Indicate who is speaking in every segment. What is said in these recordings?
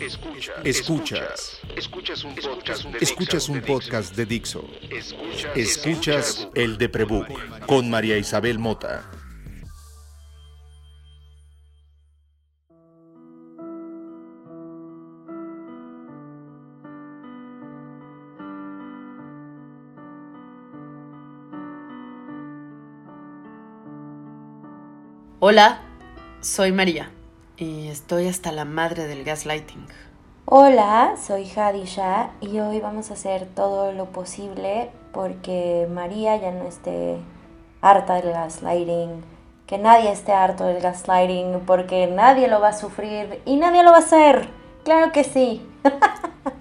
Speaker 1: Escuchas.
Speaker 2: Escuchas.
Speaker 1: Escuchas un podcast de
Speaker 2: Escuchas un
Speaker 1: Dixo.
Speaker 2: podcast de Dixo.
Speaker 1: Escuchas.
Speaker 2: Escuchas el de Prebook con María Isabel Mota.
Speaker 3: Hola, soy María y estoy hasta la madre del gaslighting.
Speaker 4: Hola, soy Hadisha y hoy vamos a hacer todo lo posible porque María ya no esté harta del gaslighting, que nadie esté harto del gaslighting porque nadie lo va a sufrir y nadie lo va a hacer. Claro que sí.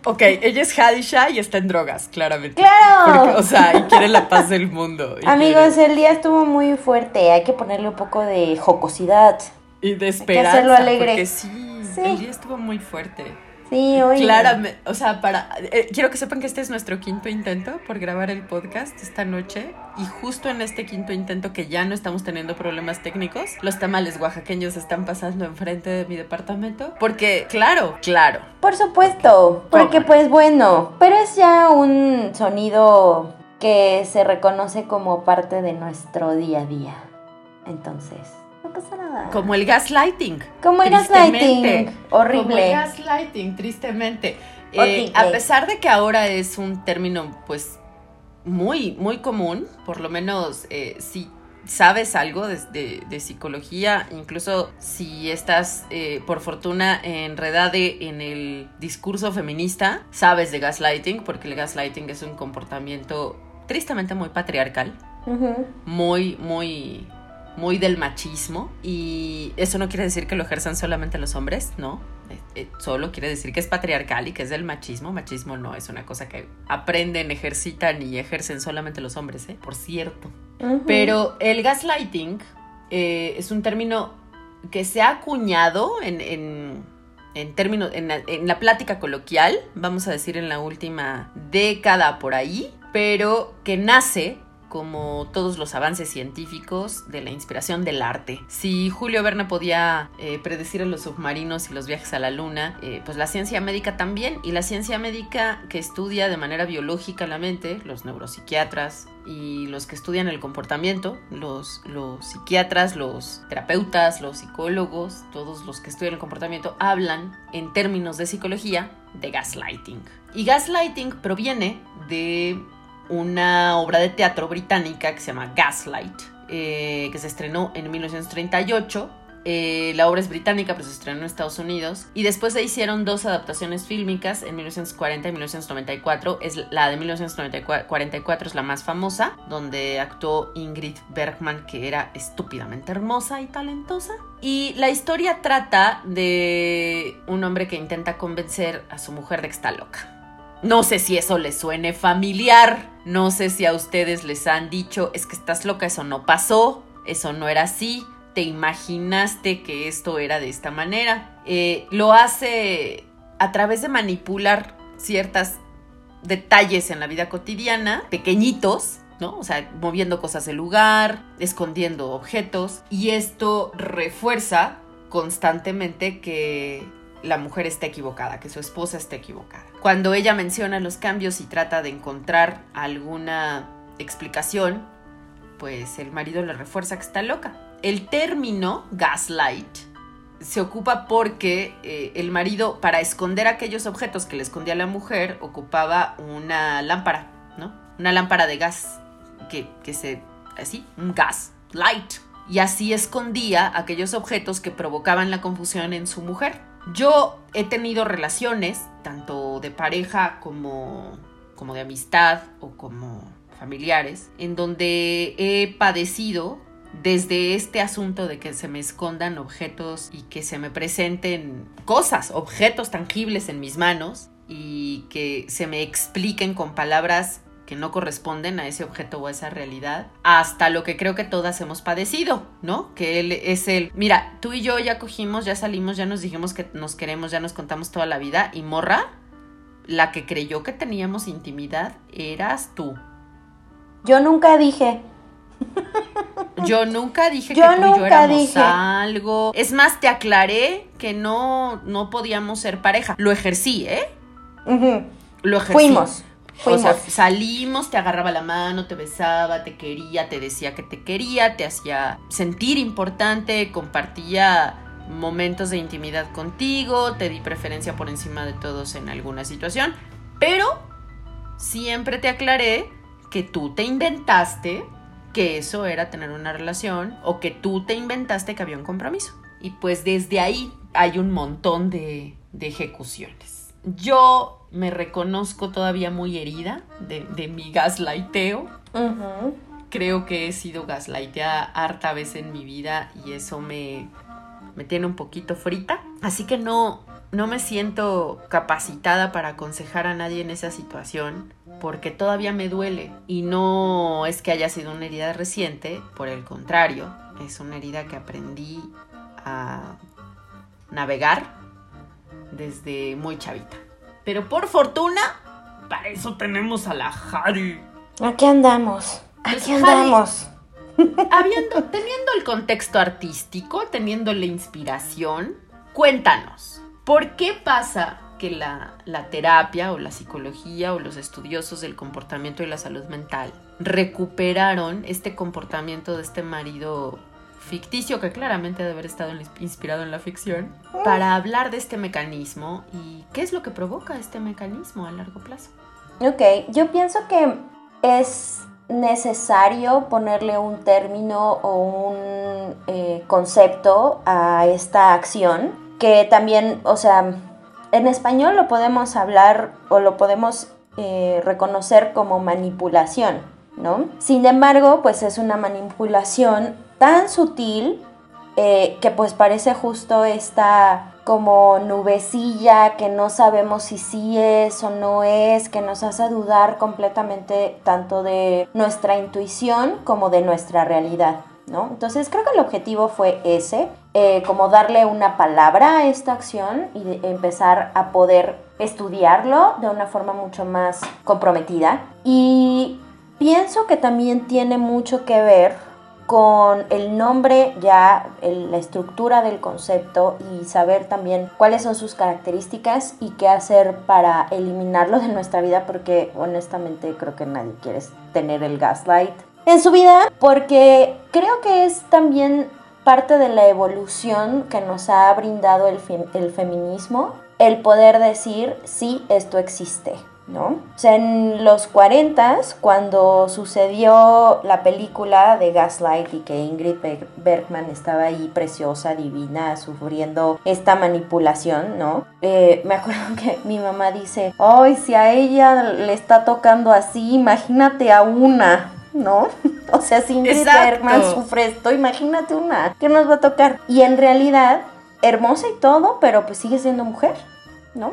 Speaker 3: Ok, ella es Hadisha y está en drogas, claramente.
Speaker 4: ¡Claro!
Speaker 3: Porque, o sea, y quiere la paz del mundo.
Speaker 4: Amigos,
Speaker 3: quiere-
Speaker 4: el día estuvo muy fuerte, hay que ponerle un poco de jocosidad.
Speaker 3: Y de esperanza.
Speaker 4: hacerlo alegre.
Speaker 3: Porque sí,
Speaker 4: Sí.
Speaker 3: el día estuvo muy fuerte.
Speaker 4: Sí, hoy.
Speaker 3: Claramente, o sea, para. eh, quiero que sepan que este es nuestro quinto intento por grabar el podcast esta noche. Y justo en este quinto intento, que ya no estamos teniendo problemas técnicos, los tamales oaxaqueños están pasando enfrente de mi departamento. Porque, claro, claro.
Speaker 4: Por supuesto, porque pues bueno, pero es ya un sonido que se reconoce como parte de nuestro día a día. Entonces, no pasa nada.
Speaker 3: Como el gaslighting.
Speaker 4: Como el gaslighting, horrible.
Speaker 3: Como el gaslighting, tristemente. Eh, a pesar de que ahora es un término, pues, muy, muy común, por lo menos eh, si sabes algo de, de- de psicología, incluso si estás, eh, por fortuna, enredada en el discurso feminista, sabes de gaslighting, porque el gaslighting es un comportamiento tristemente muy patriarcal muy, muy, muy del machismo. Y eso no quiere decir que lo ejerzan solamente los hombres, no. Eh, eh, solo quiere decir que es patriarcal y que es del machismo. Machismo no es una cosa que aprenden, ejercitan y ejercen solamente los hombres, ¿eh? Por cierto. Pero el gaslighting eh, es un término que se ha acuñado en, en, en términos, en la, en la plática coloquial, vamos a decir en la última década por ahí, pero que nace como todos los avances científicos de la inspiración del arte. Si Julio Verne podía eh, predecir a los submarinos y los viajes a la luna, eh, pues la ciencia médica también, y la ciencia médica que estudia de manera biológica la mente, los neuropsiquiatras y los que estudian el comportamiento, los, los psiquiatras, los terapeutas, los psicólogos, todos los que estudian el comportamiento, hablan en términos de psicología de gaslighting. Y gaslighting proviene de una obra de teatro británica que se llama Gaslight, eh, que se estrenó en 1938. Eh, la obra es británica, pero se estrenó en Estados Unidos. Y después se hicieron dos adaptaciones fílmicas en 1940 y 1994. Es la de 1944 es la más famosa, donde actuó Ingrid Bergman, que era estúpidamente hermosa y talentosa. Y la historia trata de un hombre que intenta convencer a su mujer de que está loca. No sé si eso les suene familiar, no sé si a ustedes les han dicho, es que estás loca, eso no pasó, eso no era así, te imaginaste que esto era de esta manera. Eh, lo hace a través de manipular ciertos detalles en la vida cotidiana, pequeñitos, ¿no? O sea, moviendo cosas del lugar, escondiendo objetos, y esto refuerza constantemente que la mujer está equivocada, que su esposa está equivocada. Cuando ella menciona los cambios y trata de encontrar alguna explicación, pues el marido le refuerza que está loca. El término gaslight se ocupa porque eh, el marido, para esconder aquellos objetos que le escondía la mujer, ocupaba una lámpara, ¿no? Una lámpara de gas que, que se, así, un gas, light. Y así escondía aquellos objetos que provocaban la confusión en su mujer. Yo he tenido relaciones, tanto de pareja como, como de amistad o como familiares, en donde he padecido desde este asunto de que se me escondan objetos y que se me presenten cosas, objetos tangibles en mis manos y que se me expliquen con palabras que no corresponden a ese objeto o a esa realidad, hasta lo que creo que todas hemos padecido, ¿no? Que él es el, mira, tú y yo ya cogimos, ya salimos, ya nos dijimos que nos queremos, ya nos contamos toda la vida y morra, la que creyó que teníamos intimidad eras tú.
Speaker 4: Yo nunca dije.
Speaker 3: Yo nunca dije
Speaker 4: Yo
Speaker 3: que tú y yo éramos
Speaker 4: dije.
Speaker 3: algo. Es más, te aclaré que no, no podíamos ser pareja. Lo ejercí, ¿eh? Lo ejercí.
Speaker 4: Fuimos.
Speaker 3: O sea, salimos, te agarraba la mano, te besaba, te quería, te decía que te quería, te hacía sentir importante, compartía momentos de intimidad contigo, te di preferencia por encima de todos en alguna situación, pero siempre te aclaré que tú te inventaste que eso era tener una relación o que tú te inventaste que había un compromiso. Y pues desde ahí hay un montón de, de ejecuciones. Yo me reconozco todavía muy herida de, de mi gaslighteo. Creo que he sido gaslighteada harta vez en mi vida y eso me, me tiene un poquito frita. Así que no, no me siento capacitada para aconsejar a nadie en esa situación porque todavía me duele. Y no es que haya sido una herida reciente, por el contrario, es una herida que aprendí a navegar desde muy chavita. Pero por fortuna, para eso tenemos a la Harry.
Speaker 4: Aquí andamos.
Speaker 3: Pues,
Speaker 4: Aquí
Speaker 3: Javi,
Speaker 4: andamos.
Speaker 3: Habiendo, teniendo el contexto artístico, teniendo la inspiración, cuéntanos, ¿por qué pasa que la, la terapia o la psicología o los estudiosos del comportamiento y la salud mental recuperaron este comportamiento de este marido ficticio que claramente debe haber estado inspirado en la ficción para hablar de este mecanismo y qué es lo que provoca este mecanismo a largo plazo?
Speaker 4: Ok, yo pienso que es necesario ponerle un término o un eh, concepto a esta acción que también, o sea, en español lo podemos hablar o lo podemos eh, reconocer como manipulación, ¿no? Sin embargo, pues es una manipulación tan sutil eh, que pues parece justo esta como nubecilla que no sabemos si sí es o no es, que nos hace dudar completamente tanto de nuestra intuición como de nuestra realidad, ¿no? Entonces creo que el objetivo fue ese, eh, como darle una palabra a esta acción y empezar a poder estudiarlo de una forma mucho más comprometida. Y pienso que también tiene mucho que ver con el nombre ya, el- la estructura del concepto y saber también cuáles son sus características y qué hacer para eliminarlo de nuestra vida porque honestamente creo que nadie quiere tener el gaslight en su vida porque creo que es también parte de la evolución que nos ha brindado el, el feminismo el poder decir sí, esto existe. ¿No? O sea, en los 40 cuando sucedió la película de Gaslight y que Ingrid Berg- Bergman estaba ahí preciosa, divina, sufriendo esta manipulación, ¿no? Eh, me acuerdo que mi mamá dice, ay, si a ella le está tocando así, imagínate a una, ¿no? O sea, si Ingrid
Speaker 3: Exacto.
Speaker 4: Bergman sufre esto, imagínate una, ¿qué nos va a tocar? Y en realidad, hermosa y todo, pero pues sigue siendo mujer, ¿no?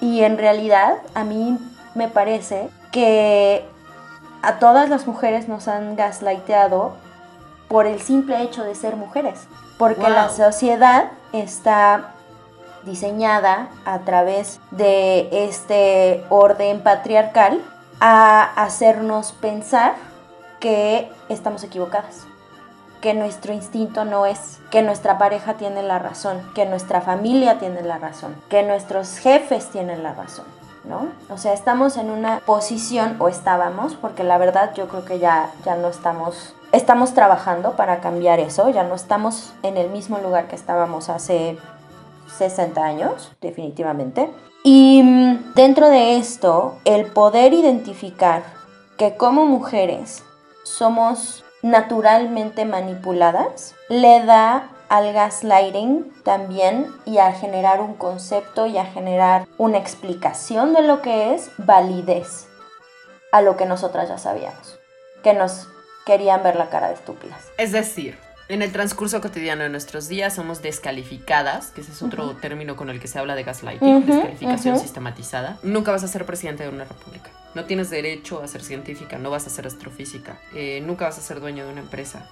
Speaker 4: Y en realidad a mí me parece que a todas las mujeres nos han gaslighteado por el simple hecho de ser mujeres. Porque
Speaker 3: Wow.
Speaker 4: la sociedad está diseñada a través de este orden patriarcal a hacernos pensar que estamos equivocadas que nuestro instinto no es, que nuestra pareja tiene la razón, que nuestra familia tiene la razón, que nuestros jefes tienen la razón, ¿no? O sea, estamos en una posición, o estábamos, porque la verdad yo creo que ya, ya no estamos, estamos trabajando para cambiar eso, ya no estamos en el mismo lugar que estábamos hace 60 años, definitivamente. Y mm, dentro de esto, el poder identificar que como mujeres somos naturalmente manipuladas, le da al gaslighting también y a generar un concepto y a generar una explicación de lo que es validez a lo que nosotras ya sabíamos, que nos querían ver la cara de estúpidas.
Speaker 3: Es decir, en el transcurso cotidiano de nuestros días somos descalificadas, que ese es otro término con el que se habla de gaslighting, descalificación sistematizada. Nunca vas a ser presidente de una república. No tienes derecho a ser científica, no vas a ser astrofísica, eh, nunca vas a ser dueño de una empresa.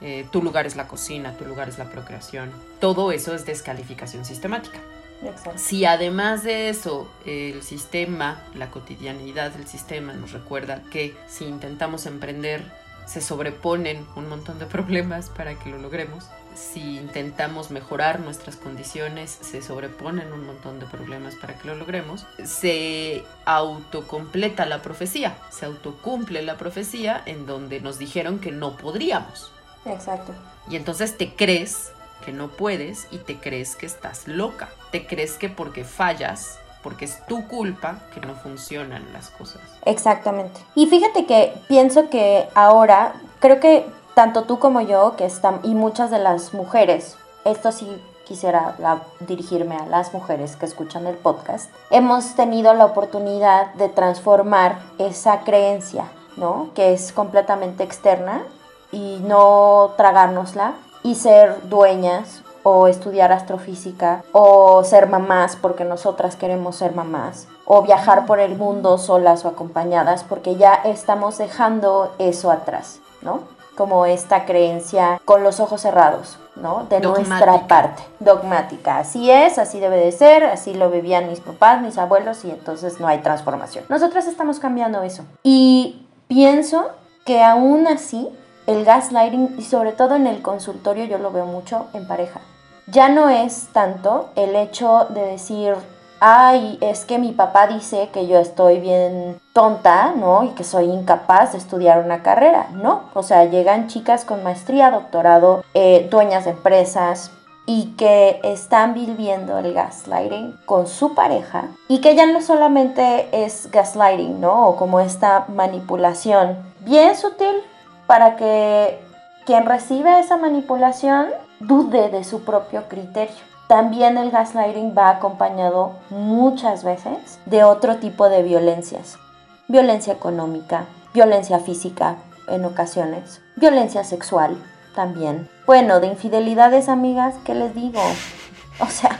Speaker 3: Eh, tu lugar es la cocina, tu lugar es la procreación. Todo eso es descalificación sistemática.
Speaker 4: Exacto.
Speaker 3: Si además de eso el sistema, la cotidianidad del sistema nos recuerda que si intentamos emprender se sobreponen un montón de problemas para que lo logremos. Si intentamos mejorar nuestras condiciones, se sobreponen un montón de problemas para que lo logremos. Se autocompleta la profecía, se autocumple la profecía en donde nos dijeron que no podríamos.
Speaker 4: Exacto.
Speaker 3: Y entonces te crees que no puedes y te crees que estás loca. Te crees que porque fallas, porque es tu culpa que no funcionan las cosas.
Speaker 4: Exactamente. Y fíjate que pienso que ahora, creo que tanto tú como yo, que están, y muchas de las mujeres, esto sí quisiera dirigirme a las mujeres que escuchan el podcast, hemos tenido la oportunidad de transformar esa creencia, ¿no? Que es completamente externa y no tragárnosla y ser dueñas o estudiar astrofísica o ser mamás porque nosotras queremos ser mamás o viajar por el mundo solas o acompañadas porque ya estamos dejando eso atrás, ¿no? Como esta creencia con los ojos cerrados, ¿no? De nuestra parte, dogmática. Así es, así debe de ser, así lo vivían mis papás, mis abuelos y entonces no hay transformación. Nosotras estamos cambiando eso. Y pienso que aún así el gaslighting y sobre todo en el consultorio yo lo veo mucho en pareja. Ya no es tanto el hecho de decir, ay, es que mi papá dice que yo estoy bien tonta, ¿no? Y que soy incapaz de estudiar una carrera, ¿no? O sea, llegan chicas con maestría, doctorado, eh, dueñas de empresas, y que están viviendo el gaslighting con su pareja y que ya no solamente es gaslighting, ¿no? O como esta manipulación bien sutil para que quien recibe esa manipulación dude de su propio criterio. También el gaslighting va acompañado muchas veces de otro tipo de violencias. Violencia económica, violencia física en ocasiones, violencia sexual también. Bueno, de infidelidades, amigas, ¿qué les digo? O sea,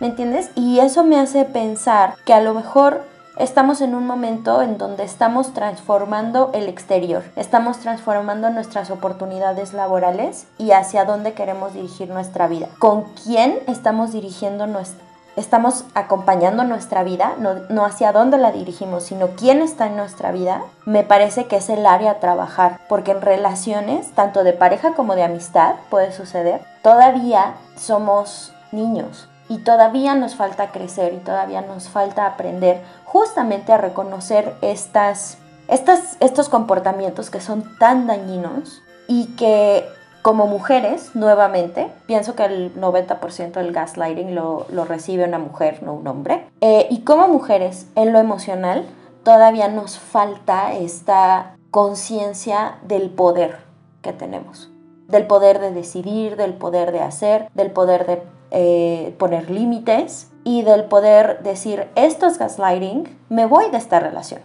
Speaker 4: ¿me entiendes? Y eso me hace pensar que a lo mejor estamos en un momento en donde estamos transformando el exterior, estamos transformando nuestras oportunidades laborales y hacia dónde queremos dirigir nuestra vida. ¿Con quién estamos dirigiendo nuestra Estamos acompañando nuestra vida, no, no hacia dónde la dirigimos, sino quién está en nuestra vida, me parece que es el área a trabajar, porque en relaciones, tanto de pareja como de amistad, puede suceder, todavía somos niños, y todavía nos falta crecer y todavía nos falta aprender justamente a reconocer estas, estas, estos comportamientos que son tan dañinos y que como mujeres, nuevamente, pienso que el 90% del gaslighting lo, lo, recibe una mujer, no un hombre. Eh, y como mujeres, en lo emocional, todavía nos falta esta conciencia del poder que tenemos. Del poder de decidir, del poder de hacer, del poder de eh, poner límites y del poder decir, esto es gaslighting, me voy de esta relación.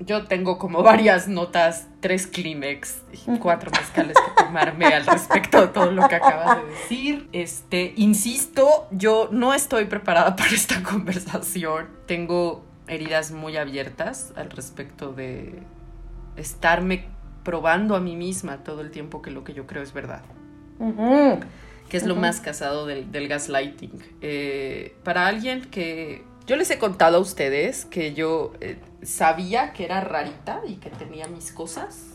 Speaker 3: Yo tengo como varias notas, tres Kleenex cuatro mezcales que tomarme al respecto de todo lo que acabas de decir. Este, insisto, yo no estoy preparada para esta conversación. Tengo heridas muy abiertas al respecto de estarme probando a mí misma todo el tiempo que lo que yo creo es verdad.
Speaker 4: Uh -huh.
Speaker 3: Que es uh -huh. lo más casado del, del gaslighting. Eh, para alguien que yo les he contado a ustedes que yo eh, sabía que era rarita y que tenía mis cosas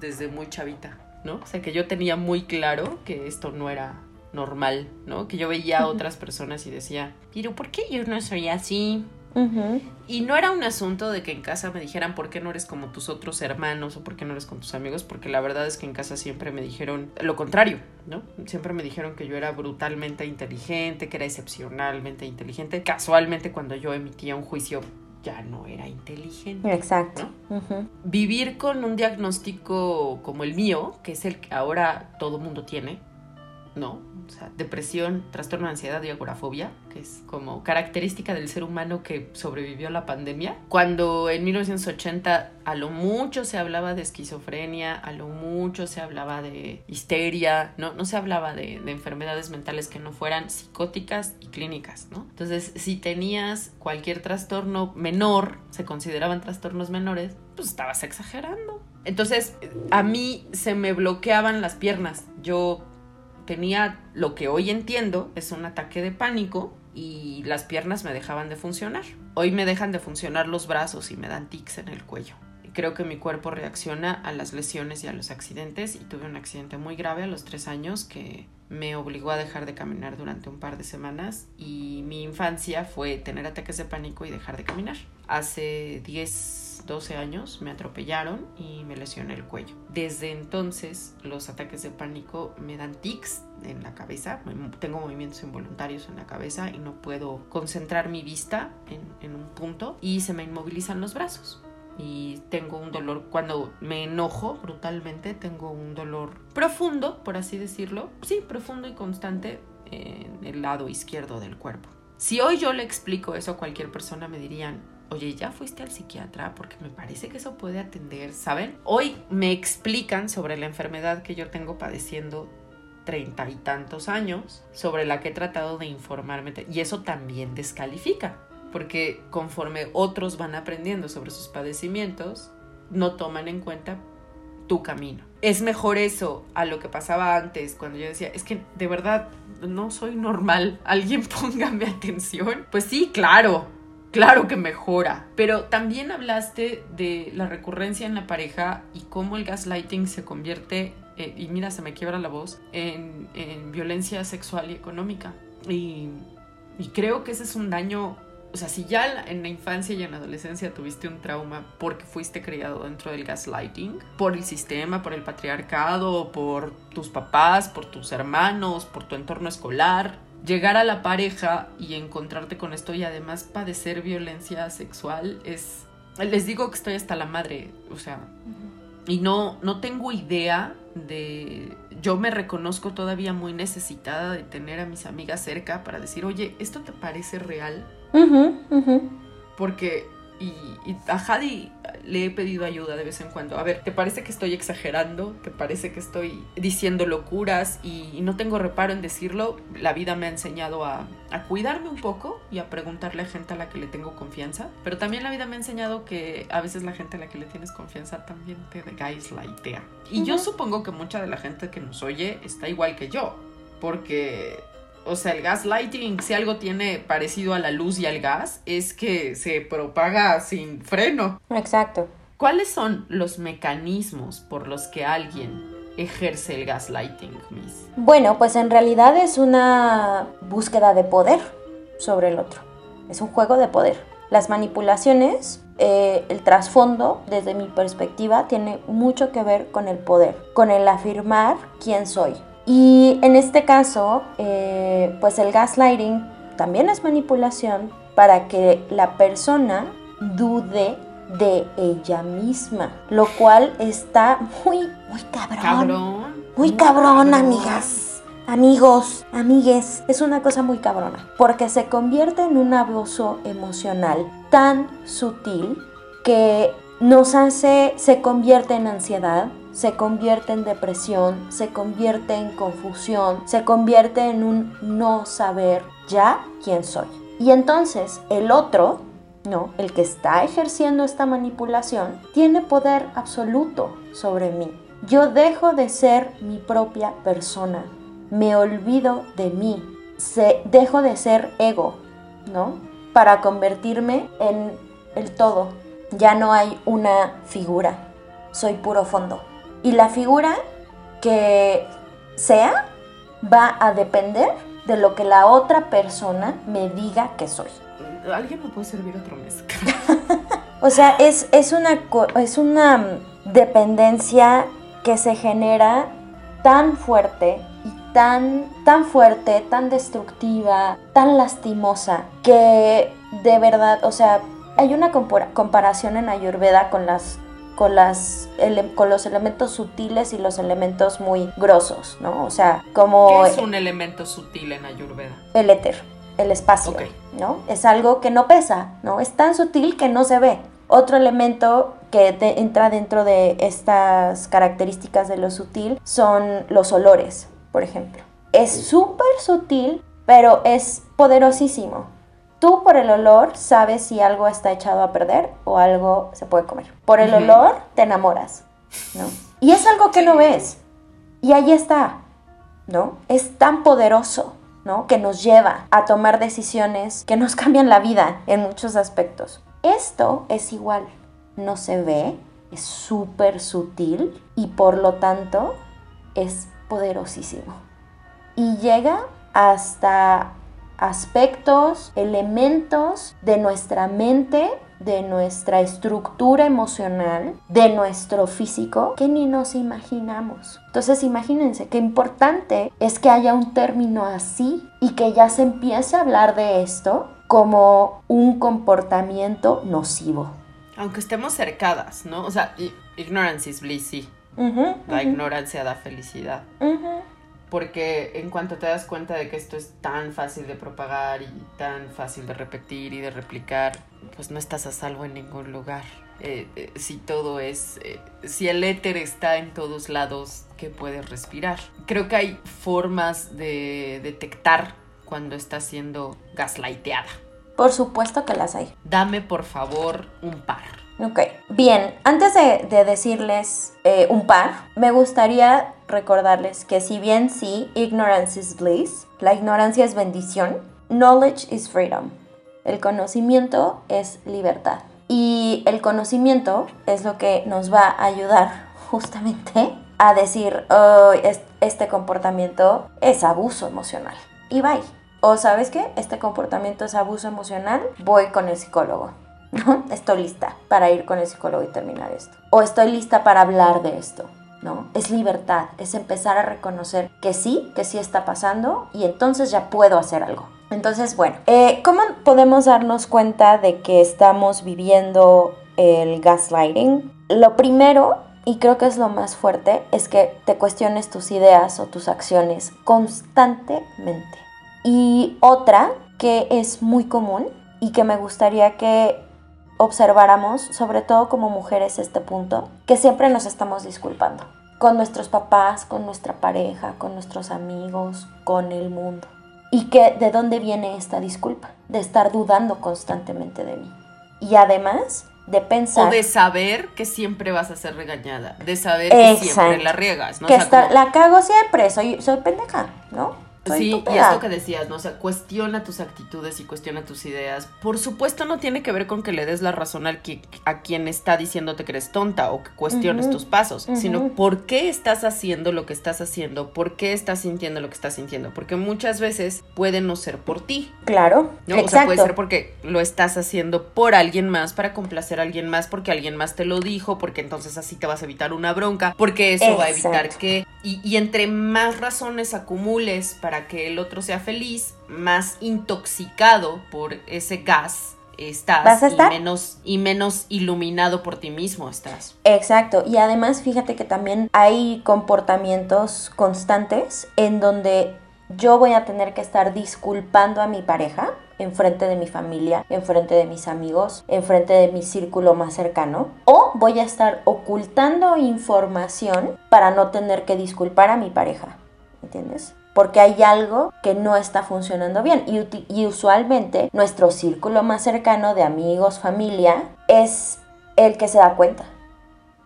Speaker 3: desde muy chavita, ¿no? O sea, que yo tenía muy claro que esto no era normal, ¿no? Que yo veía a otras personas y decía, pero ¿por qué yo no soy así?
Speaker 4: Uh -huh.
Speaker 3: Y no era un asunto de que en casa me dijeran por qué no eres como tus otros hermanos o por qué no eres con tus amigos, porque la verdad es que en casa siempre me dijeron lo contrario, ¿no? Siempre me dijeron que yo era brutalmente inteligente, que era excepcionalmente inteligente. Casualmente cuando yo emitía un juicio ya no era inteligente.
Speaker 4: Exacto.
Speaker 3: ¿no? Uh -huh. Vivir con un diagnóstico como el mío, que es el que ahora todo mundo tiene, ¿no? O sea, depresión, trastorno de ansiedad y agorafobia, que es como característica del ser humano que sobrevivió a la pandemia. Cuando en 1980 a lo mucho se hablaba de esquizofrenia, a lo mucho se hablaba de histeria, no, no se hablaba de, de enfermedades mentales que no fueran psicóticas y clínicas, ¿no? Entonces, si tenías cualquier trastorno menor, se consideraban trastornos menores, pues estabas exagerando. Entonces, a mí se me bloqueaban las piernas. Yo tenía lo que hoy entiendo es un ataque de pánico y las piernas me dejaban de funcionar. Hoy me dejan de funcionar los brazos y me dan tics en el cuello. creo que mi cuerpo reacciona a las lesiones y a los accidentes y tuve un accidente muy grave a los tres años que me obligó a dejar de caminar durante un par de semanas y mi infancia fue tener ataques de pánico y dejar de caminar. Hace 10, 12 años me atropellaron y me lesioné el cuello. Desde entonces los ataques de pánico me dan tics en la cabeza, tengo movimientos involuntarios en la cabeza y no puedo concentrar mi vista en, en un punto y se me inmovilizan los brazos y tengo un dolor cuando me enojo brutalmente, tengo un dolor profundo, por así decirlo, sí, profundo y constante en el lado izquierdo del cuerpo. Si hoy yo le explico eso a cualquier persona me dirían, oye, ya fuiste al psiquiatra porque me parece que eso puede atender, ¿saben? Hoy me explican sobre la enfermedad que yo tengo padeciendo treinta y tantos años, sobre la que he tratado de informarme y eso también descalifica porque conforme otros van aprendiendo sobre sus padecimientos, no toman en cuenta tu camino. Es mejor eso a lo que pasaba antes, cuando yo decía, es que de verdad no soy normal, alguien póngame atención. Pues sí, claro, claro que mejora. Pero también hablaste de la recurrencia en la pareja y cómo el gaslighting se convierte, eh, y mira, se me quiebra la voz, en, violencia sexual y económica. y creo que ese es un daño o sea, si ya en la infancia y en la adolescencia tuviste un trauma porque fuiste criado dentro del gaslighting, por el sistema, por el patriarcado, por tus papás, por tus hermanos, por tu entorno escolar, llegar a la pareja y encontrarte con esto y además padecer violencia sexual es... Les digo que estoy hasta la madre, o sea, y no, no tengo idea de... Yo me reconozco todavía muy necesitada de tener a mis amigas cerca para decir, oye, ¿esto te parece real? Porque, y, a Hadi le he pedido ayuda de vez en cuando. A ver, ¿te parece que estoy exagerando? ¿Te parece que estoy diciendo locuras? Y, no tengo reparo en decirlo. La vida me ha enseñado a, cuidarme un poco y a preguntarle a gente a la que le tengo confianza. Pero también la vida me ha enseñado que a veces la gente a la que le tienes confianza también te idea Y yo supongo que mucha de la gente que nos oye está igual que yo. Porque o sea, el gaslighting, si algo tiene parecido a la luz y al gas, es que se propaga sin freno.
Speaker 4: Exacto.
Speaker 3: ¿Cuáles son los mecanismos por los que alguien ejerce el gaslighting, Miss?
Speaker 4: Bueno, pues en realidad es una búsqueda de poder sobre el otro. Es un juego de poder. Las manipulaciones, eh, el trasfondo, desde mi perspectiva, tiene mucho que ver con el poder, con el afirmar quién soy, y en este caso, eh, pues el gaslighting también es manipulación para que la persona dude de ella misma, lo cual está muy, muy cabrón. Muy, cabrón, amigas. Amigos, amigues, es una cosa muy cabrona, porque se convierte en un abuso emocional tan sutil que nos hace, se convierte en ansiedad, se convierte en depresión, se convierte en confusión, se convierte en un no saber ya quién soy. Y entonces el otro, no, el que está ejerciendo esta manipulación, tiene poder absoluto sobre mí. Yo dejo de ser mi propia persona, me olvido de mí, se, dejo de ser ego, ¿no? Para convertirme en el todo. Ya no hay una figura, soy puro fondo. Y la figura que sea va a depender de lo que la otra persona me diga que soy.
Speaker 3: ¿Alguien me puede servir otro mezcal?
Speaker 4: o sea, es, es, una, es una dependencia que se genera tan fuerte y tan, tan fuerte, tan destructiva, tan lastimosa, que de verdad, o sea, hay una comparación en Ayurveda con las con, las, con los elementos sutiles y los elementos muy grosos, ¿no? O sea, como...
Speaker 3: ¿Qué es un elemento sutil en Ayurveda?
Speaker 4: El éter, el espacio, ¿no? Es algo que no pesa, ¿no? Es tan sutil que no se ve. Otro elemento que entra dentro de estas características de lo sutil son los olores, por ejemplo. Es súper sutil, pero es poderosísimo. Tú por el olor sabes si algo está echado a perder o algo se puede comer. Por el olor te enamoras, ¿no? Y es algo que no ves. Y ahí está, ¿no? Es tan poderoso, ¿no? Que nos lleva a tomar decisiones que nos cambian la vida en muchos aspectos. Esto es igual, no se ve, es súper sutil y por lo tanto es poderosísimo. Y llega hasta aspectos, elementos de nuestra mente, de nuestra estructura emocional, de nuestro físico, que ni nos imaginamos. Entonces imagínense qué importante es que haya un término así y que ya se empiece a hablar de esto como un comportamiento nocivo.
Speaker 3: Aunque estemos cercadas, ¿no? O sea, ignorance is bliss, sí. La ignorancia da felicidad. Porque en cuanto te das cuenta de que esto es tan fácil de propagar y tan fácil de repetir y de replicar, pues no estás a salvo en ningún lugar. Eh, eh, si todo es, eh, si el éter está en todos lados, que puedes respirar. Creo que hay formas de detectar cuando está siendo gaslighteada.
Speaker 4: Por supuesto que las hay.
Speaker 3: Dame por favor un par.
Speaker 4: Ok, bien, antes de, decirles un par, me gustaría recordarles que si bien sí, ignorance is bliss, la ignorancia es bendición, knowledge is freedom. El conocimiento es libertad. Y el conocimiento es lo que nos va a ayudar justamente a decir, oh, este comportamiento es abuso emocional. Y bye. O sabes qué, este comportamiento es abuso emocional, voy con el psicólogo. ¿No? Estoy lista para ir con el psicólogo y terminar esto. O estoy lista para hablar de esto. ¿no? Es libertad, es empezar a reconocer que sí, que sí está pasando y entonces ya puedo hacer algo. Entonces, bueno, eh, ¿cómo podemos darnos cuenta de que estamos viviendo el gaslighting? Lo primero, y creo que es lo más fuerte, es que te cuestiones tus ideas o tus acciones constantemente. Y otra que es muy común y que me gustaría que observáramos, sobre todo como mujeres, este punto, que siempre nos estamos disculpando. Con nuestros papás, con nuestra pareja, con nuestros amigos, con el mundo. Y que de dónde viene esta disculpa, de estar dudando constantemente de mí. Y además de pensar...
Speaker 3: O de saber que siempre vas a ser regañada, de saber que siempre la riegas, ¿no?
Speaker 4: Que la cago siempre, soy, soy pendeja, ¿no?
Speaker 3: Sí, y esto que decías, ¿no? O sea, cuestiona tus actitudes y cuestiona tus ideas. Por supuesto, no tiene que ver con que le des la razón al que, a quien está diciéndote que eres tonta o que cuestiones tus pasos, sino por qué estás haciendo lo que estás haciendo, por qué estás sintiendo lo que estás sintiendo. Porque muchas veces puede no ser por ti.
Speaker 4: Claro.
Speaker 3: ¿no? O sea, puede ser porque lo estás haciendo por alguien más, para complacer a alguien más, porque alguien más te lo dijo, porque entonces así te vas a evitar una bronca, porque eso va a evitar que. Y, y entre más razones acumules para que el otro sea feliz, más intoxicado por ese gas estás y menos y menos iluminado por ti mismo estás.
Speaker 4: Exacto, y además fíjate que también hay comportamientos constantes en donde yo voy a tener que estar disculpando a mi pareja en frente de mi familia, en frente de mis amigos, en frente de mi círculo más cercano, o voy a estar ocultando información para no tener que disculpar a mi pareja. ¿Entiendes? Porque hay algo que no está funcionando bien. Y, usualmente nuestro círculo más cercano de amigos, familia, es el que se da cuenta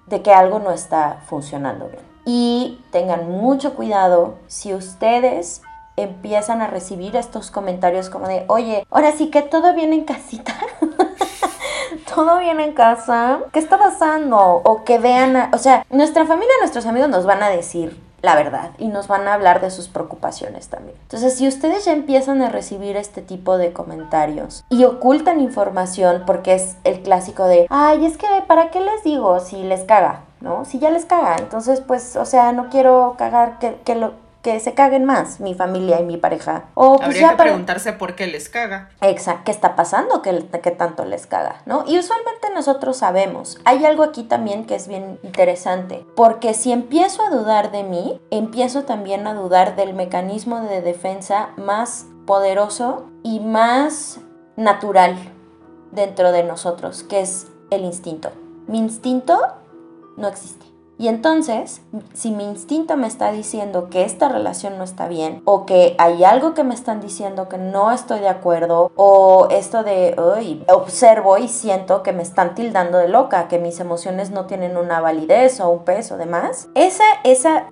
Speaker 4: de que algo no está funcionando bien. Y tengan mucho cuidado si ustedes empiezan a recibir estos comentarios como de, oye, ahora sí que todo viene en casita. todo viene en casa. ¿Qué está pasando? O que vean, o sea, nuestra familia, nuestros amigos nos van a decir la verdad y nos van a hablar de sus preocupaciones también. Entonces, si ustedes ya empiezan a recibir este tipo de comentarios y ocultan información porque es el clásico de, ay, es que, ¿para qué les digo si les caga? ¿No? Si ya les caga, entonces pues, o sea, no quiero cagar que, que lo que se caguen más mi familia y mi pareja. O
Speaker 3: pues Habría que preguntarse por qué les caga.
Speaker 4: Exacto, ¿qué está pasando que, que tanto les caga? ¿no? Y usualmente nosotros sabemos. Hay algo aquí también que es bien interesante, porque si empiezo a dudar de mí, empiezo también a dudar del mecanismo de defensa más poderoso y más natural dentro de nosotros, que es el instinto. Mi instinto no existe. Y entonces, si mi instinto me está diciendo que esta relación no está bien, o que hay algo que me están diciendo que no estoy de acuerdo, o esto de, uy, observo y siento que me están tildando de loca, que mis emociones no tienen una validez o un peso, demás, esa, esa,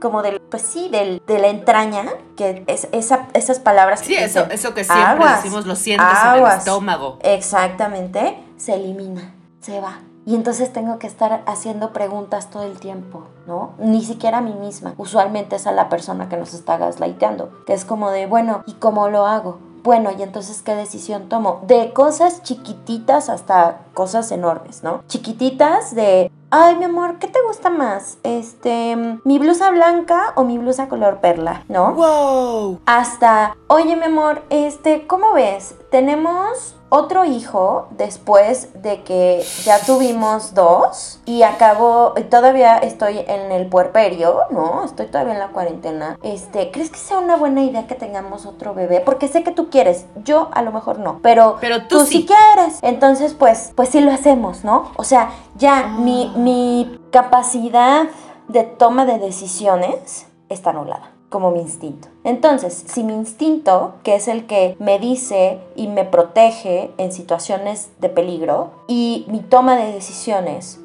Speaker 4: como del, pues sí, del, de la entraña, que es esa, esas palabras
Speaker 3: sí, eso, eso que siempre decimos, lo sientes en el estómago.
Speaker 4: Exactamente, se elimina, se va Y entonces tengo que estar haciendo preguntas todo el tiempo, ¿no? Ni siquiera a mí misma. Usualmente es a la persona que nos está gaslightando, que es como de, bueno, ¿y cómo lo hago? Bueno, y entonces, ¿qué decisión tomo? De cosas chiquititas hasta cosas enormes, ¿no? Chiquititas de, ay, mi amor, ¿qué te gusta más? Este, mi blusa blanca o mi blusa color perla, ¿no?
Speaker 3: ¡Wow!
Speaker 4: Hasta, oye, mi amor, este, ¿cómo ves? Tenemos otro hijo después de que ya tuvimos dos y acabo, todavía estoy en el puerperio, ¿no? Estoy todavía en la cuarentena. Este, ¿crees que sea una buena idea que tengamos otro bebé? Porque sé que tú quieres, yo a lo mejor no, pero,
Speaker 3: Pero tú sí.
Speaker 4: quieres. Entonces, pues, pues sí lo hacemos, ¿no? O sea, ya mi, mi capacidad de toma de decisiones está anulada como mi instinto. Entonces, si mi instinto, que es el que me dice y me protege en situaciones de peligro, y mi toma de decisiones,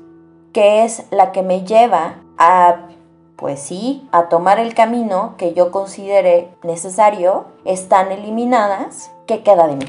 Speaker 4: que es la que me lleva a, pues sí, a tomar el camino que yo considere necesario, están eliminadas, ¿qué queda de mí?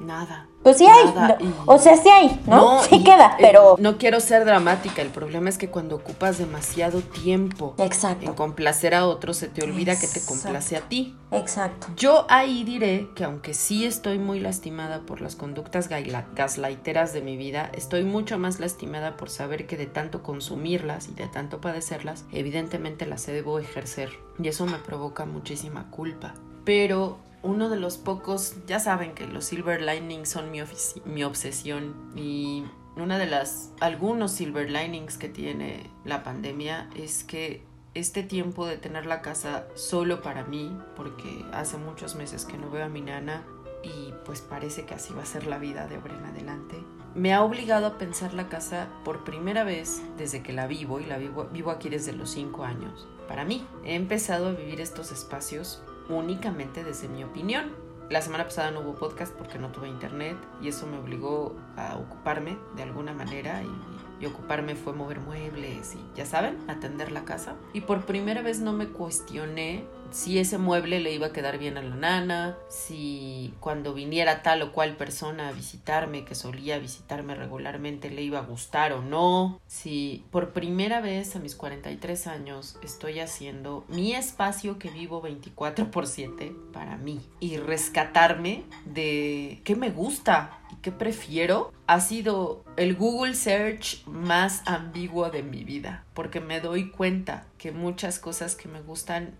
Speaker 3: Nada.
Speaker 4: Pues sí hay, no,
Speaker 3: y-
Speaker 4: o sea, sí hay, ¿no? sí
Speaker 3: y,
Speaker 4: queda,
Speaker 3: eh,
Speaker 4: pero...
Speaker 3: no quiero ser dramática, el problema es que cuando ocupas demasiado tiempo
Speaker 4: Exacto,
Speaker 3: en complacer a otros, se te olvida que te complace a ti.
Speaker 4: exacto.
Speaker 3: Yo ahí diré que aunque sí estoy muy lastimada por las conductas gaslighteras de mi vida, estoy mucho más lastimada por saber que de tanto consumirlas y de tanto padecerlas, evidentemente las debo ejercer. Y eso me provoca muchísima culpa. Pero uno de los pocos, ya saben que los silver linings son mi, mi obsesión y una de las algunos silver linings que tiene la pandemia es que este tiempo de tener la casa solo para mí, porque hace muchos meses que no veo a mi nana y pues parece que así va a ser la vida de ahora en adelante, me ha obligado a pensar la casa por primera vez desde que la vivo y la vivo, vivo aquí desde los 5 años. Para mí, he empezado a vivir estos espacios únicamente desde mi opinión. La semana pasada no hubo podcast porque no tuve internet y eso me obligó a ocuparme de alguna manera y, ocuparme fue mover muebles y ya saben, atender la casa. Y por primera vez no me cuestioné si ese mueble le iba a quedar bien a la nana, si cuando viniera tal o cual persona a visitarme, que solía visitarme regularmente, le iba a gustar o no, si por primera vez a mis 43 años estoy haciendo mi espacio que vivo 24 por 7 para mí y rescatarme de qué me gusta y qué prefiero ha sido el Google Search más ambiguo de mi vida, porque me doy cuenta que muchas cosas que me gustan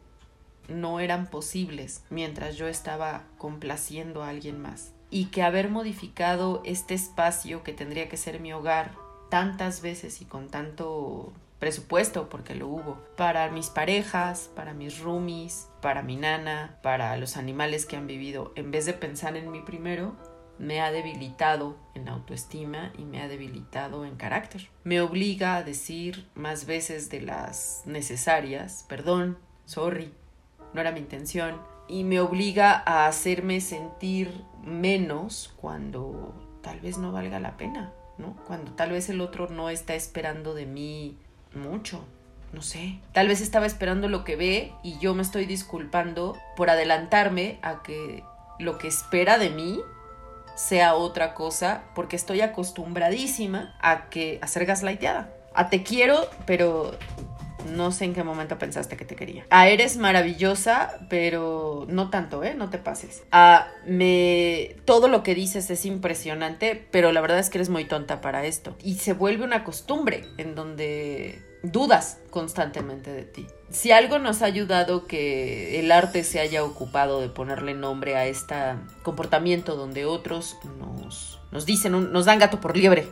Speaker 3: no eran posibles mientras yo estaba complaciendo a alguien más. Y que haber modificado este espacio que tendría que ser mi hogar tantas veces y con tanto presupuesto, porque lo hubo, para mis parejas, para mis roomies, para mi nana, para los animales que han vivido, en vez de pensar en mí primero, me ha debilitado en autoestima y me ha debilitado en carácter. Me obliga a decir más veces de las necesarias, perdón, sorry, no era mi intención, y me obliga a hacerme sentir menos cuando tal vez no valga la pena, ¿no? Cuando tal vez el otro no está esperando de mí mucho. No sé, tal vez estaba esperando lo que ve y yo me estoy disculpando por adelantarme a que lo que espera de mí sea otra cosa porque estoy acostumbradísima a que a ser. A te quiero, pero no sé en qué momento pensaste que te quería. A eres maravillosa, pero no tanto, ¿eh? No te pases. A me todo lo que dices es impresionante, pero la verdad es que eres muy tonta para esto. Y se vuelve una costumbre en donde dudas constantemente de ti. Si algo nos ha ayudado que el arte se haya ocupado de ponerle nombre a este comportamiento donde otros nos, nos dicen, nos dan gato por liebre,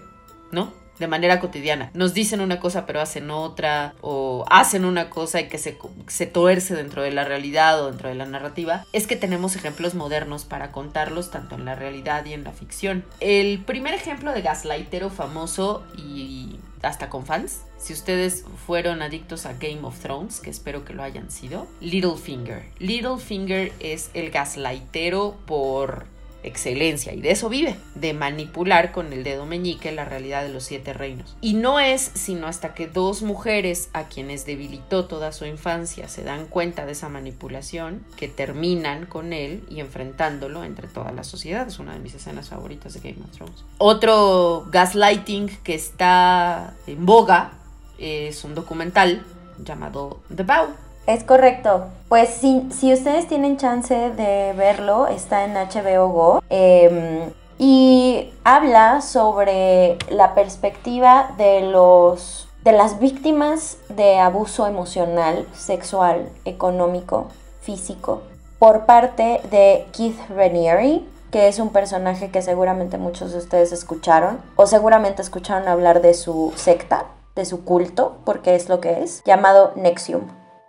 Speaker 3: ¿no? De manera cotidiana. Nos dicen una cosa pero hacen otra, o hacen una cosa y que se, se tuerce dentro de la realidad o dentro de la narrativa, es que tenemos ejemplos modernos para contarlos tanto en la realidad y en la ficción. El primer ejemplo de gaslightero famoso y hasta con fans, si ustedes fueron adictos a Game of Thrones, que espero que lo hayan sido, Littlefinger. Littlefinger es el gaslightero por excelencia y de eso vive, de manipular con el dedo meñique la realidad de los siete reinos. Y no es sino hasta que dos mujeres a quienes debilitó toda su infancia se dan cuenta de esa manipulación que terminan con él y enfrentándolo entre toda la sociedad. Es una de mis escenas favoritas de Game of Thrones. Otro gaslighting que está en boga es un documental llamado The Vow
Speaker 4: es correcto. Pues si, si ustedes tienen chance de verlo, está en HBO Go. Em, y habla sobre la perspectiva de los de las víctimas de abuso emocional, sexual, económico, físico, por parte de Keith Raniere, que es un personaje que seguramente muchos de ustedes escucharon, o seguramente escucharon hablar de su secta, de su culto, porque es lo que es, llamado Nexium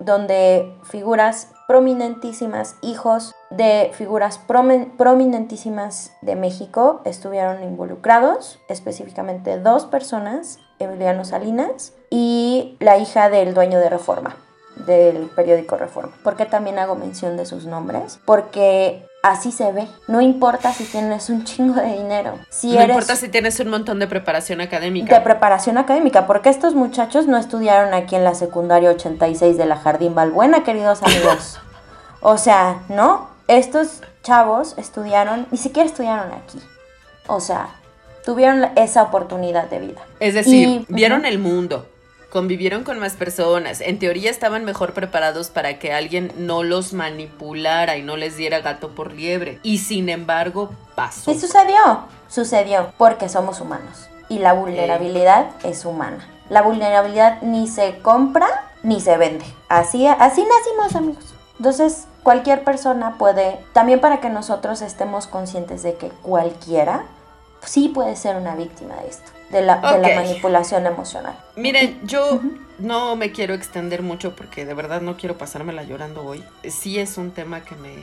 Speaker 4: donde figuras prominentísimas, hijos de figuras prominentísimas de México estuvieron involucrados, específicamente dos personas, Emiliano Salinas y la hija del dueño de Reforma del periódico Reforma. ¿Por qué también hago mención de sus nombres? Porque así se ve. No importa si tienes un chingo de dinero. Si
Speaker 3: no importa si tienes un montón de preparación académica.
Speaker 4: De preparación académica, porque estos muchachos no estudiaron aquí en la secundaria 86 de la Jardín Balbuena, queridos amigos. o sea, ¿no? Estos chavos estudiaron, ni siquiera estudiaron aquí. O sea, tuvieron esa oportunidad de vida.
Speaker 3: Es decir, vieron el mundo convivieron con más personas. En teoría estaban mejor preparados para que alguien no los manipulara y no les diera gato por liebre. Y sin embargo, pasó.
Speaker 4: Y sucedió, sucedió, porque somos humanos. Y la vulnerabilidad es humana. La vulnerabilidad ni se compra ni se vende. Así, así nacimos, amigos. Entonces, cualquier persona puede, también para que nosotros estemos conscientes de que cualquiera sí puede ser una víctima de esto de la, manipulación emocional.
Speaker 3: Miren, yo no me quiero extender mucho porque de verdad no quiero pasármela llorando hoy. Sí es un tema que me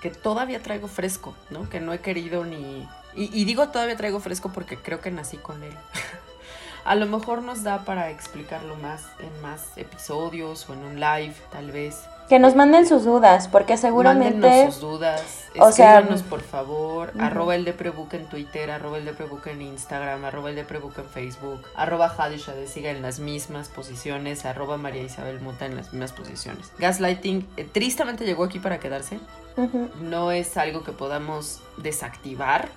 Speaker 3: que todavía traigo fresco, ¿no? Que no he querido ni y, digo todavía traigo fresco porque creo que nací con él. A lo mejor nos da para explicarlo más en más episodios o en un live, tal vez.
Speaker 4: Que nos manden sus dudas, porque seguramente...
Speaker 3: Mándennos sus dudas, o escríbanos por favor, arroba el de Prebook en Twitter, arroba el de Prebook en Instagram, arroba el de Prebook en Facebook, arroba Hadisha de Siga en las mismas posiciones, arroba María Isabel Muta en las mismas posiciones. Gaslighting eh, tristemente llegó aquí para quedarse, no es algo que podamos desactivar,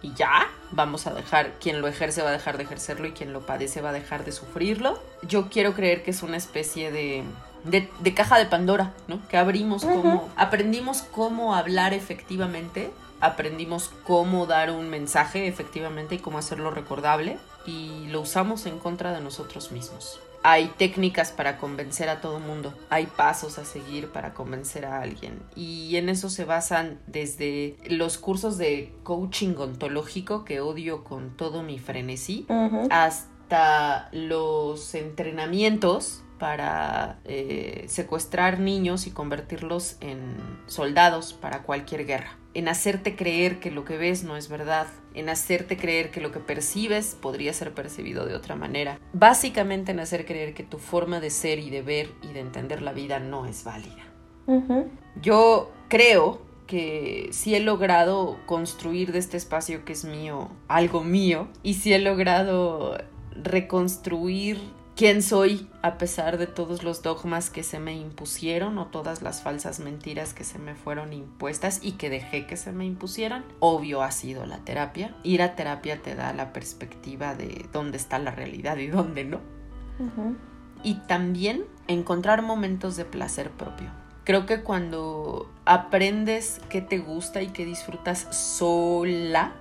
Speaker 3: y ya, vamos a dejar, quien lo ejerce va a dejar de ejercerlo y quien lo padece va a dejar de sufrirlo. Yo quiero creer que es una especie de de, caja de Pandora, ¿no? Que abrimos cómo, aprendimos cómo hablar efectivamente, aprendimos cómo dar un mensaje efectivamente y cómo hacerlo recordable y lo usamos en contra de nosotros mismos. Hay técnicas para convencer a todo mundo, hay pasos a seguir para convencer a alguien y en eso se basan desde los cursos de coaching ontológico que odio con todo mi frenesí hasta los entrenamientos para eh, secuestrar niños y convertirlos en soldados para cualquier guerra, en hacerte creer que lo que ves no es verdad, en hacerte creer que lo que percibes podría ser percibido de otra manera, básicamente en hacer creer que tu forma de ser y de ver y de entender la vida no es válida. Yo creo que sí he logrado construir de este espacio que es mío algo mío y sí he logrado reconstruir quién soy a pesar de todos los dogmas que se me impusieron o todas las falsas mentiras que se me fueron impuestas y que dejé que se me impusieran. Obvio ha sido la terapia. Ir a terapia te da la perspectiva de dónde está la realidad y dónde no. Y también encontrar momentos de placer propio. Creo que cuando aprendes qué te gusta y qué disfrutas sola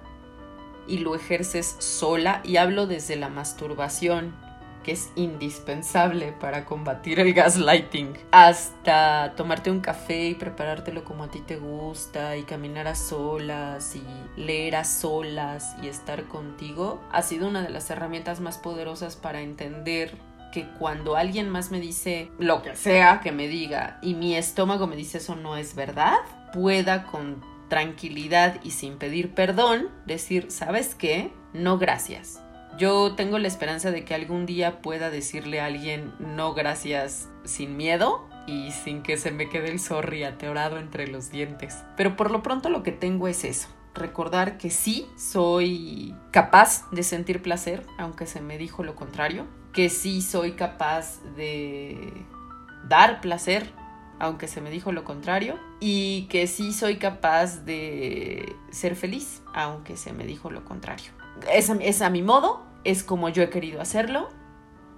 Speaker 3: y lo ejerces sola, y hablo desde la masturbación, que es indispensable para combatir el gaslighting, hasta tomarte un café y preparártelo como a ti te gusta y caminar a solas y leer a solas y estar contigo, ha sido una de las herramientas más poderosas para entender que cuando alguien más me dice lo que sea que me diga y mi estómago me dice eso no es verdad, pueda con tranquilidad y sin pedir perdón decir, ¿sabes qué? No gracias yo tengo la esperanza de que algún día pueda decirle a alguien no gracias sin miedo y sin que se me quede el zorri ateorado entre los dientes. Pero por lo pronto lo que tengo es eso. recordar que sí soy capaz de sentir placer, aunque se me dijo lo contrario, que sí soy capaz de dar placer, aunque se me dijo lo contrario, y que sí soy capaz de ser feliz, aunque se me dijo lo contrario. Es a mi modo, es como yo he querido hacerlo,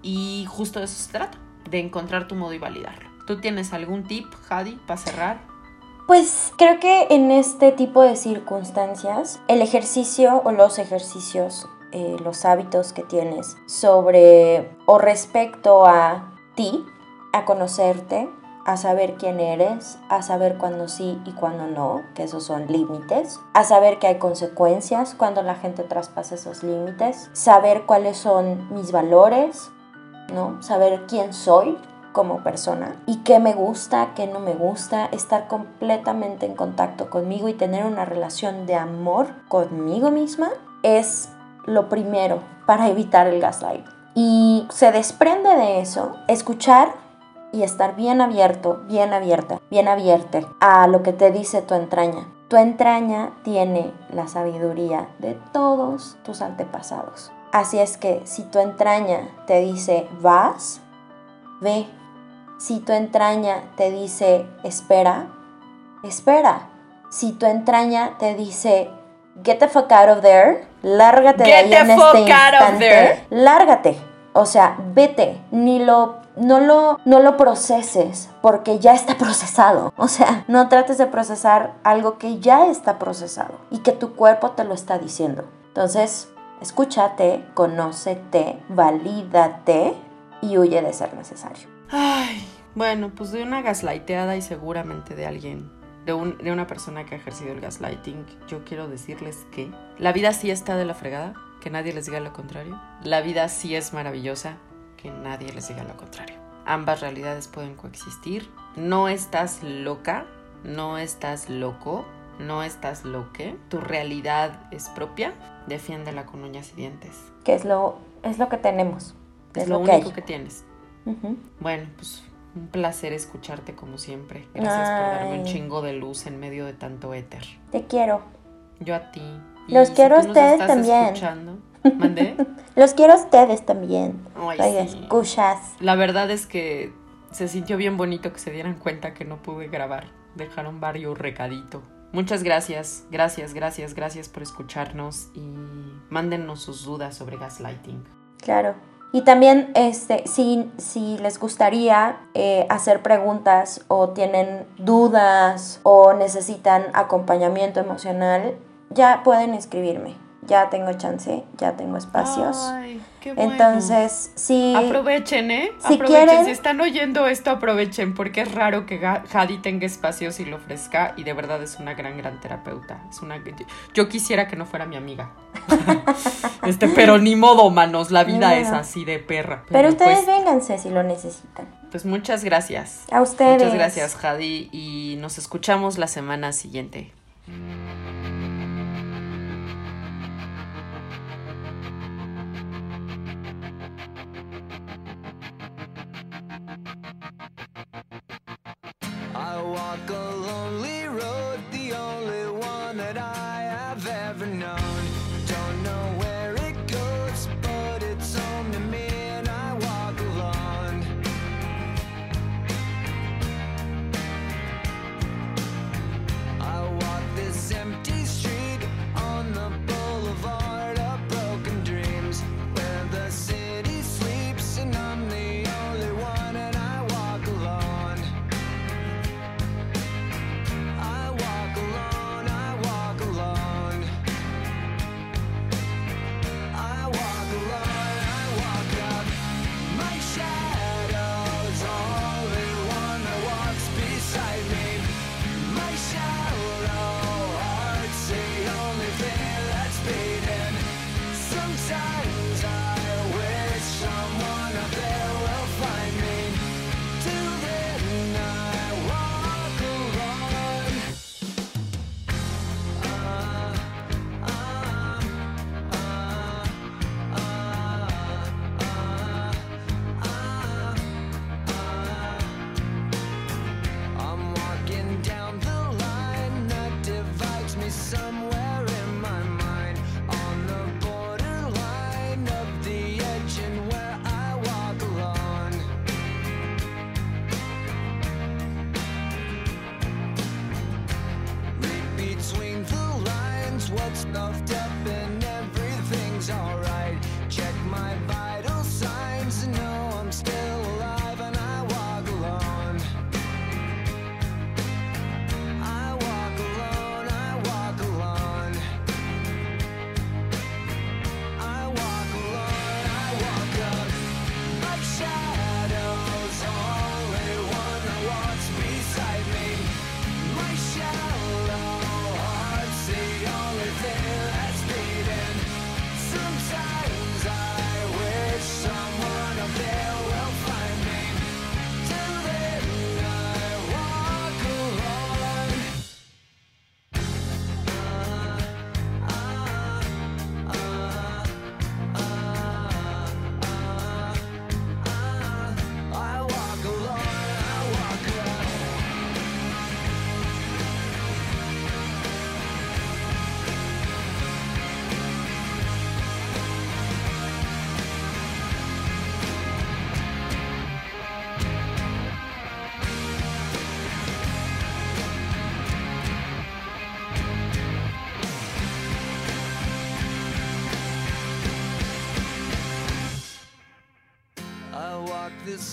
Speaker 3: y justo de eso se trata, de encontrar tu modo y validarlo. ¿Tú tienes algún tip, Hadi, para cerrar?
Speaker 4: Pues creo que en este tipo de circunstancias, el ejercicio o los ejercicios, eh, los hábitos que tienes sobre o respecto a ti, a conocerte, a saber quién eres, a saber cuándo sí y cuándo no, que esos son límites, a saber que hay consecuencias cuando la gente traspasa esos límites, saber cuáles son mis valores, ¿no? Saber quién soy como persona y qué me gusta, qué no me gusta, estar completamente en contacto conmigo y tener una relación de amor conmigo misma es lo primero para evitar el gaslight. Y se desprende de eso escuchar y estar bien abierto, bien abierta, bien abierta a lo que te dice tu entraña. Tu entraña tiene la sabiduría de todos tus antepasados. Así es que si tu entraña te dice vas, ve. Si tu entraña te dice espera, espera. Si tu entraña te dice get the fuck out of there, lárgate de ahí
Speaker 3: the
Speaker 4: en
Speaker 3: fuck
Speaker 4: este
Speaker 3: out of
Speaker 4: instante.
Speaker 3: there.
Speaker 4: Lárgate. O sea, vete, ni lo no lo no lo proceses porque ya está procesado. O sea, no trates de procesar algo que ya está procesado y que tu cuerpo te lo está diciendo. Entonces, escúchate, conócete, valídate y huye de ser necesario.
Speaker 3: Ay, bueno, pues de una gaslighteada y seguramente de alguien, de, de una persona que ha ejercido el gaslighting, yo quiero decirles que la vida sí está de la fregada, que nadie les diga lo contrario. La vida sí es maravillosa, que nadie les diga lo contrario. Ambas realidades pueden coexistir. No estás loca, no estás loco, no estás loque. Tu realidad es propia. Defiéndela con uñas y dientes.
Speaker 4: Que es lo, es lo que tenemos.
Speaker 3: Es,
Speaker 4: Es,
Speaker 3: lo, único que tienes.
Speaker 4: Ujú.
Speaker 3: Bueno, pues un placer escucharte como siempre. Gracias por darme un chingo de luz en medio de tanto éter.
Speaker 4: Te quiero.
Speaker 3: Yo a ti. Y
Speaker 4: Los quiero a
Speaker 3: tú nos
Speaker 4: ustedes
Speaker 3: estás
Speaker 4: también.
Speaker 3: escuchando, ¿mandé?
Speaker 4: Los quiero a ustedes también.
Speaker 3: Ay, sí.
Speaker 4: escuchas.
Speaker 3: La verdad es que se sintió bien bonito que se dieran cuenta que no pude grabar. Dejaron varios recadito. Muchas gracias, gracias, gracias, gracias por escucharnos y mándennos sus dudas sobre gaslighting.
Speaker 4: Claro. Y también, este, si, si les gustaría eh, hacer preguntas o tienen dudas o necesitan acompañamiento emocional, ya pueden escribirme. Ya tengo chance, ya tengo espacios.
Speaker 3: Ay, qué bueno.
Speaker 4: Entonces, sí.
Speaker 3: Aprovechen, ¿eh?
Speaker 4: Si
Speaker 3: aprovechen.
Speaker 4: quieren-
Speaker 3: Si están oyendo esto, aprovechen, porque es raro que Hadi tenga espacios y lo ofrezca, y de verdad es una gran, gran terapeuta. Es una... Yo quisiera que no fuera mi amiga. este, pero ni modo, manos, la vida es así de perra.
Speaker 4: Pero ustedes
Speaker 3: pues,
Speaker 4: vénganse si lo necesitan.
Speaker 3: pues muchas gracias.
Speaker 4: A ustedes.
Speaker 3: Muchas gracias, Hadi, y nos escuchamos la semana siguiente.